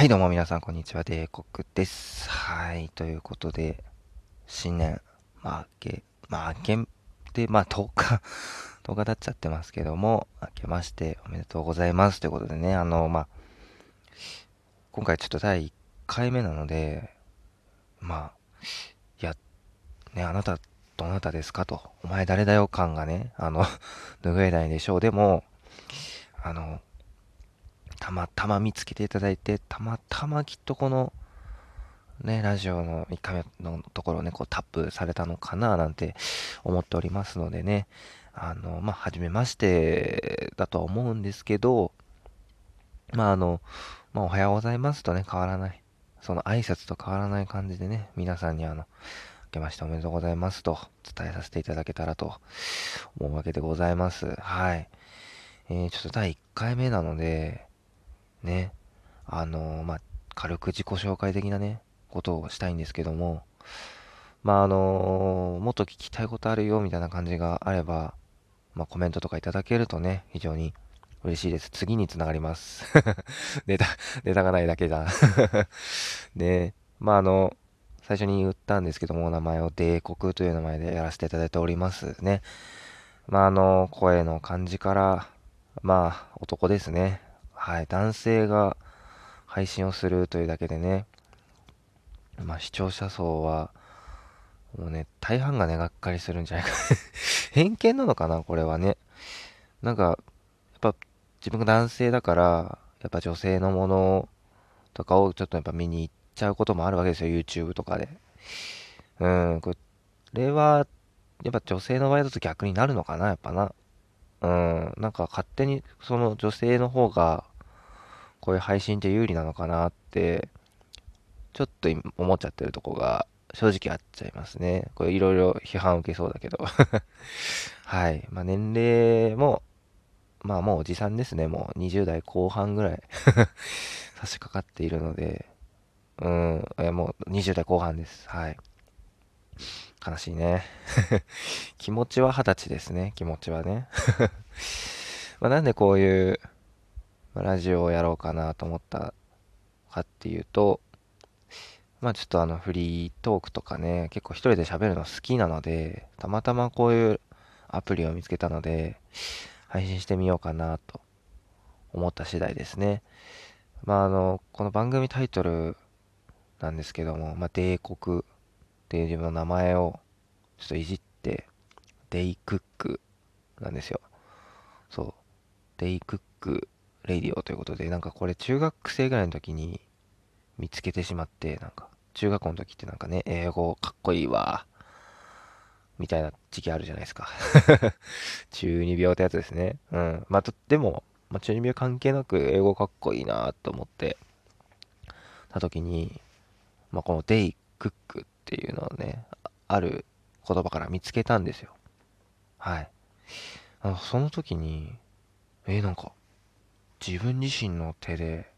はい、どうも皆さん、こんにちは。デーコクです。はい、ということで、新年、まあ、明け、まあ、明けて、まあ、10日、10日経っちゃってますけども、明けましておめでとうございます。ということでね、あの、まあ、今回ちょっと第1回目なので、まあ、いや、ね、あなた、どなたですかと、お前誰だよ感がね、あの、拭えないでしょう。でも、あの、たまたま見つけていただいて、たまたまきっとこの、ね、ラジオの1回目のところをね、こうタップされたのかななんて思っておりますのでね、あの、まあ、はじめましてだとは思うんですけど、まあ、あの、まあ、おはようございますとね、変わらない。その挨拶と変わらない感じでね、皆さんにあの、明けましておめでとうございますと伝えさせていただけたらと思うわけでございます。はい。えー、ちょっと第1回目なので、ね、あのーまあ、軽く自己紹介的なね、ことをしたいんですけども、まあ、あのーもっと聞きたいことあるよ、みたいな感じがあれば、まあ、コメントとかいただけるとね、非常に嬉しいです。次につながります。ネタ、ネタがないだけだ。で、まあ、あの、最初に言ったんですけども、名前を帝国という名前でやらせていただいておりますね。まあ、あの、声の感じから、まあ、男ですね。はい、男性が配信をするというだけでね、まあ視聴者層は、もうね、大半がね、がっかりするんじゃないか 偏見なのかな、これはね。なんか、やっぱ自分が男性だから、やっぱ女性のものとかをちょっとやっぱ見に行っちゃうこともあるわけですよ、YouTube とかで。うん、これは、やっぱ女性の場合だと逆になるのかな、やっぱな。うん、なんか勝手にその女性の方がこういう配信って有利なのかなってちょっと思っちゃってるとこが正直あっちゃいますね。これいろいろ批判受けそうだけど。はい。まあ年齢も、まあもうおじさんですね。もう20代後半ぐらい 差し掛かっているので、うん、いやもう20代後半です。はい。悲しいね。気持ちは二十歳ですね。気持ちはね。まなんでこういう、ラジオをやろうかなと思ったかっていうと、まあちょっとあのフリートークとかね、結構一人で喋るの好きなので、たまたまこういうアプリを見つけたので、配信してみようかなと思った次第ですね。まああの、この番組タイトルなんですけども、まあ帝国っていう自分の名前をちょっといじって、 day cook なんですよ。そう。 day cook Radio ということで、なんかこれ中学生ぐらいの時に見つけてしまって、なんか中学校の時ってなんかね、英語かっこいいわ。みたいな時期あるじゃないですか。中二病ってやつですね。うん。まあ、とでも、まあ、中二病関係なく英語かっこいいなと思ってた時に、まあ、このデイクックっていうのをね、ある言葉から見つけたんですよ。はい。その時に、えなんか、自分自身の手で、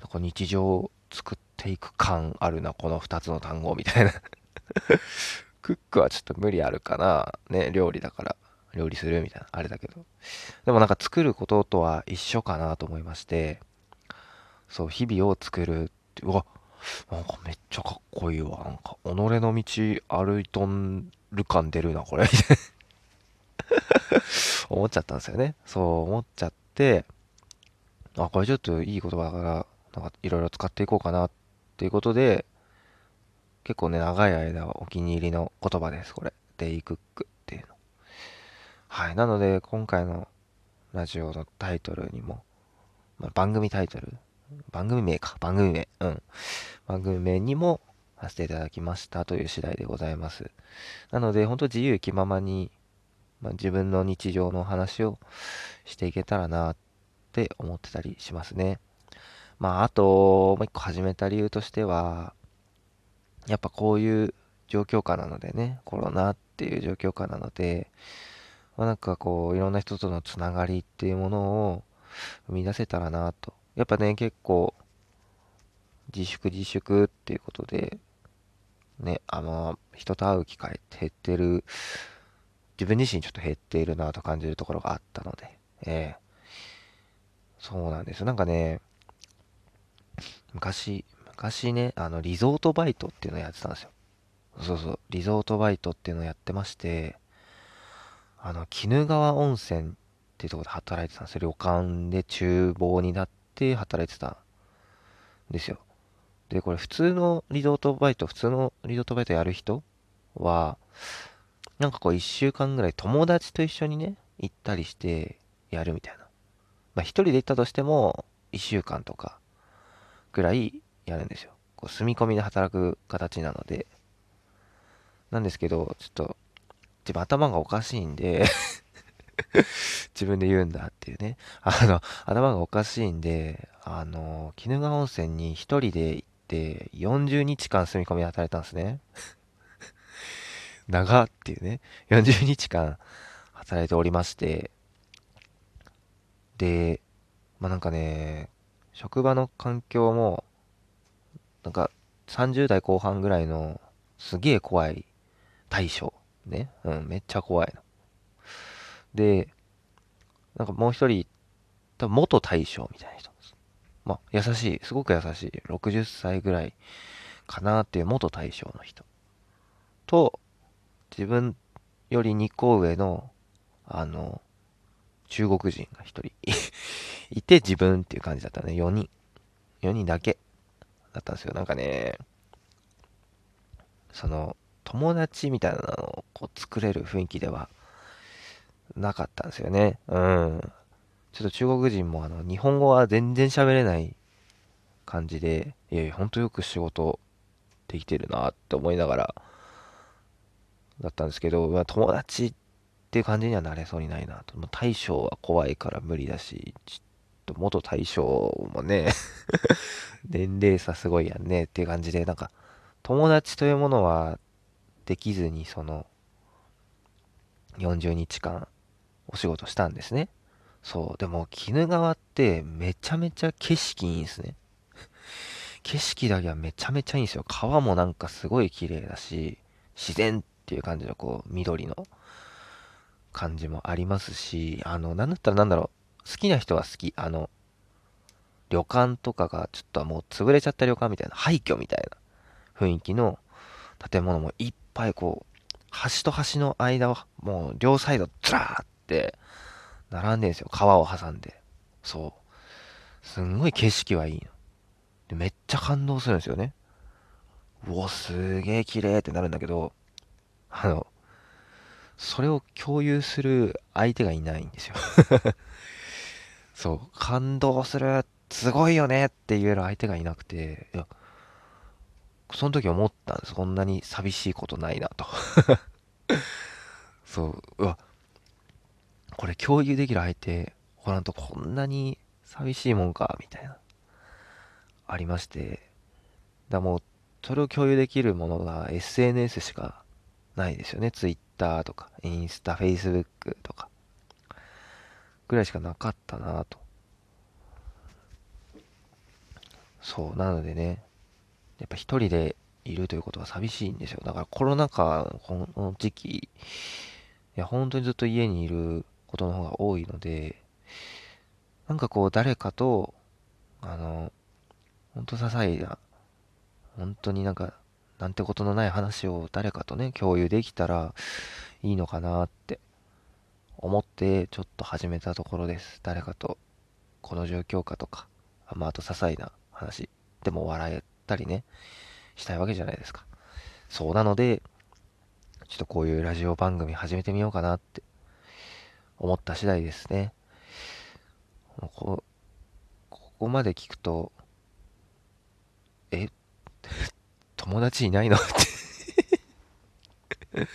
なんか日常を作っていく感あるな、この2つの単語みたいな。クックはちょっと無理あるかな。ね、料理だから、料理するみたいな、あれだけど。でもなんか作ることとは一緒かなと思いまして、そう、日々を作るって、うわ、なんかめっちゃかっこいいわ。なんか、己の道歩いとんる感出るな、これ。みたいな思っちゃったんですよね。そう思っちゃって、あ、これちょっといい言葉だから、なんかいろいろ使っていこうかなっていうことで、結構ね、長い間はお気に入りの言葉です、これ。デイクックっていうの。はい。なので、今回のラジオのタイトルにも、まあ、番組タイトル、番組名か、番組名、うん。番組名にもさせていただきましたという次第でございます。なので、本当自由気ままに、まあ、自分の日常の話をしていけたらなっって思ってたりしますね。まあ、あと、もう一個始めた理由としては、やっぱこういう状況下なのでね、コロナっていう状況下なので、まあ、なんかこう、いろんな人とのつながりっていうものを生み出せたらなと。やっぱね、結構、自粛自粛っていうことで、ね、あの、人と会う機会って減ってる、自分自身ちょっと減っているなと感じるところがあったので、ええそうなんです。なんかね、昔、昔ね、あの、リゾートバイトっていうのをやってたんですよ。そうそう、リゾートバイトっていうのをやってまして、あの、鬼怒川温泉っていうとこで働いてたんですよ。旅館で厨房になって働いてたんですよ。で、これ普通のリゾートバイト、普通のリゾートバイトやる人は、なんかこう一週間ぐらい友達と一緒にね、行ったりしてやるみたいな。まあ一人で行ったとしても、一週間とかぐらいやるんですよ。こう住み込みで働く形なので。なんですけど、ちょっと、自分頭がおかしいんで 自分で言うんだっていうね。あの、頭がおかしいんで、あの、鬼怒川温泉に一人で行って40日間住み込みで働いたんですね。長っていうね、40日間働いておりまして、で、まあなんかね、職場の環境も、なんか30代後半ぐらいのすげえ怖い大将。ね。うん、めっちゃ怖いの。で、なんかもう一人、多分元大将みたいな人です。まあ、優しい、すごく優しい、60歳ぐらいかなっていう元大将の人。と、自分より2個上の、あの、中国人が1人 いて自分っていう感じだったね。4人。4人だけだったんですよ。なんかね、その、友達みたいなのをこう作れる雰囲気ではなかったんですよね。うん。ちょっと中国人もあの、日本語は全然喋れない感じで、いやいや、ほんとよく仕事できてるなって思いながら、だったんですけど、まあ、友達っていう感じにはなれそうにないなと。もう大将は怖いから無理だし、ちょっと元大将もね 年齢差すごいやんねっていう感じで、なんか、友達というものはできずに、その、40日間お仕事したんですね。そう。でも、鬼怒川ってめちゃめちゃ景色いいんですね。景色だけはめちゃめちゃいいんですよ。川もなんかすごい綺麗だし、自然っていう感じのこう、緑の感じもありますし、あの、なんだったらなんだろう、好きな人は好き。あの、旅館とかがちょっともう潰れちゃった旅館みたいな、廃墟みたいな雰囲気の建物もいっぱいこう、端と端の間をもう両サイドずらーって並んでるんですよ。川を挟んで。そう。すんごい景色はいいの。で、めっちゃ感動するんですよね。うお、すげえ綺麗ってなるんだけど、あの、それを共有する相手がいないんですよ。そう、感動する、すごいよねって言える相手がいなくて、いや、その時思ったんです。こんなに寂しいことないなと。そう、うわ、これ共有できる相手、ほらんとこんなに寂しいもんか、みたいな、ありまして、だもう、それを共有できるものが SNS しかないですよね。Twitter とか、インスタ、Facebook とか、ぐらいしかなかったなと。そう、なのでね、やっぱ一人でいるということは寂しいんですよ。だからコロナ禍、この時期、いや、本当にずっと家にいることの方が多いので、なんかこう、誰かと、あの、本当些細な、本当になんかなんてことのない話を誰かとね、共有できたらいいのかなって思ってちょっと始めたところです。誰かとこの状況かとか、まあ、あと些細な話でも笑えたりね、したいわけじゃないですか。そうなので、ちょっとこういうラジオ番組始めてみようかなって思った次第ですね。こここまで聞くと、え？友達いないのって 些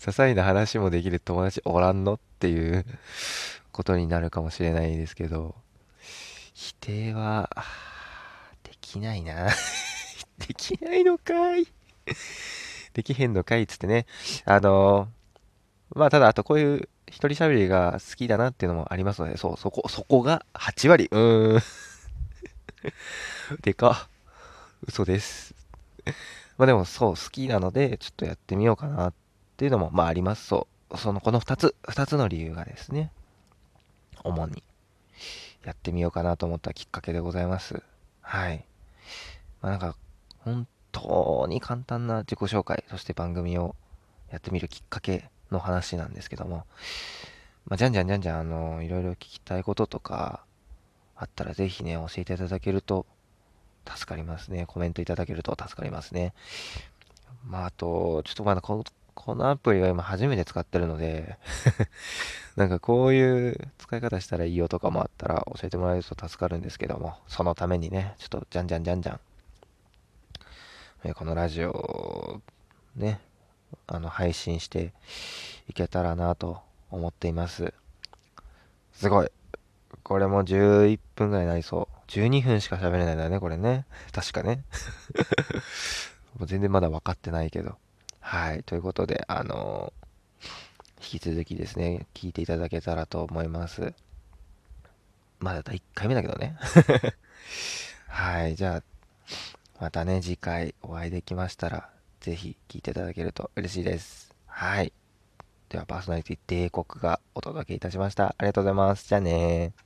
細な話もできる友達おらんのっていうことになるかもしれないですけど、否定は、できないな できないのかいできへんのかいつってね。あのー、まあ、ただ、あとこういう一人喋りが好きだなっていうのもありますので、そう、そこ、そこが8割。うーん。でか。嘘です。まあでもそう、好きなので、ちょっとやってみようかなっていうのも、まああります。そう。その、この2つ、2つの理由がですね、主に、やってみようかなと思ったきっかけでございます。はい。まあなんか、本当に簡単な自己紹介、そして番組をやってみるきっかけの話なんですけども、まあ、じゃんじゃんじゃんじゃん、あの、いろいろ聞きたいこととか、あったらぜひね、教えていただけると助かりますね。コメントいただけると助かりますね。まあ、あと、ちょっとまだここのアプリは今初めて使ってるので なんかこういう使い方したらいいよとかもあったら教えてもらえると助かるんですけども、そのためにね、ちょっとじゃんじゃんじゃんじゃん、えこのラジオね、あの配信していけたらなと思っています。すごい。これも11分ぐらいになりそう。12分しか喋れないんだね、これね。確かね。も う全然まだ分かってないけど。はい。ということで、あのー、引き続きですね、聞いていただけたらと思います。まだ第1回目だけどね。はい。じゃあ、またね、次回お会いできましたら、ぜひ聞いていただけると嬉しいです。はい。では、パーソナリティ帝国がお届けいたしました。ありがとうございます。じゃあね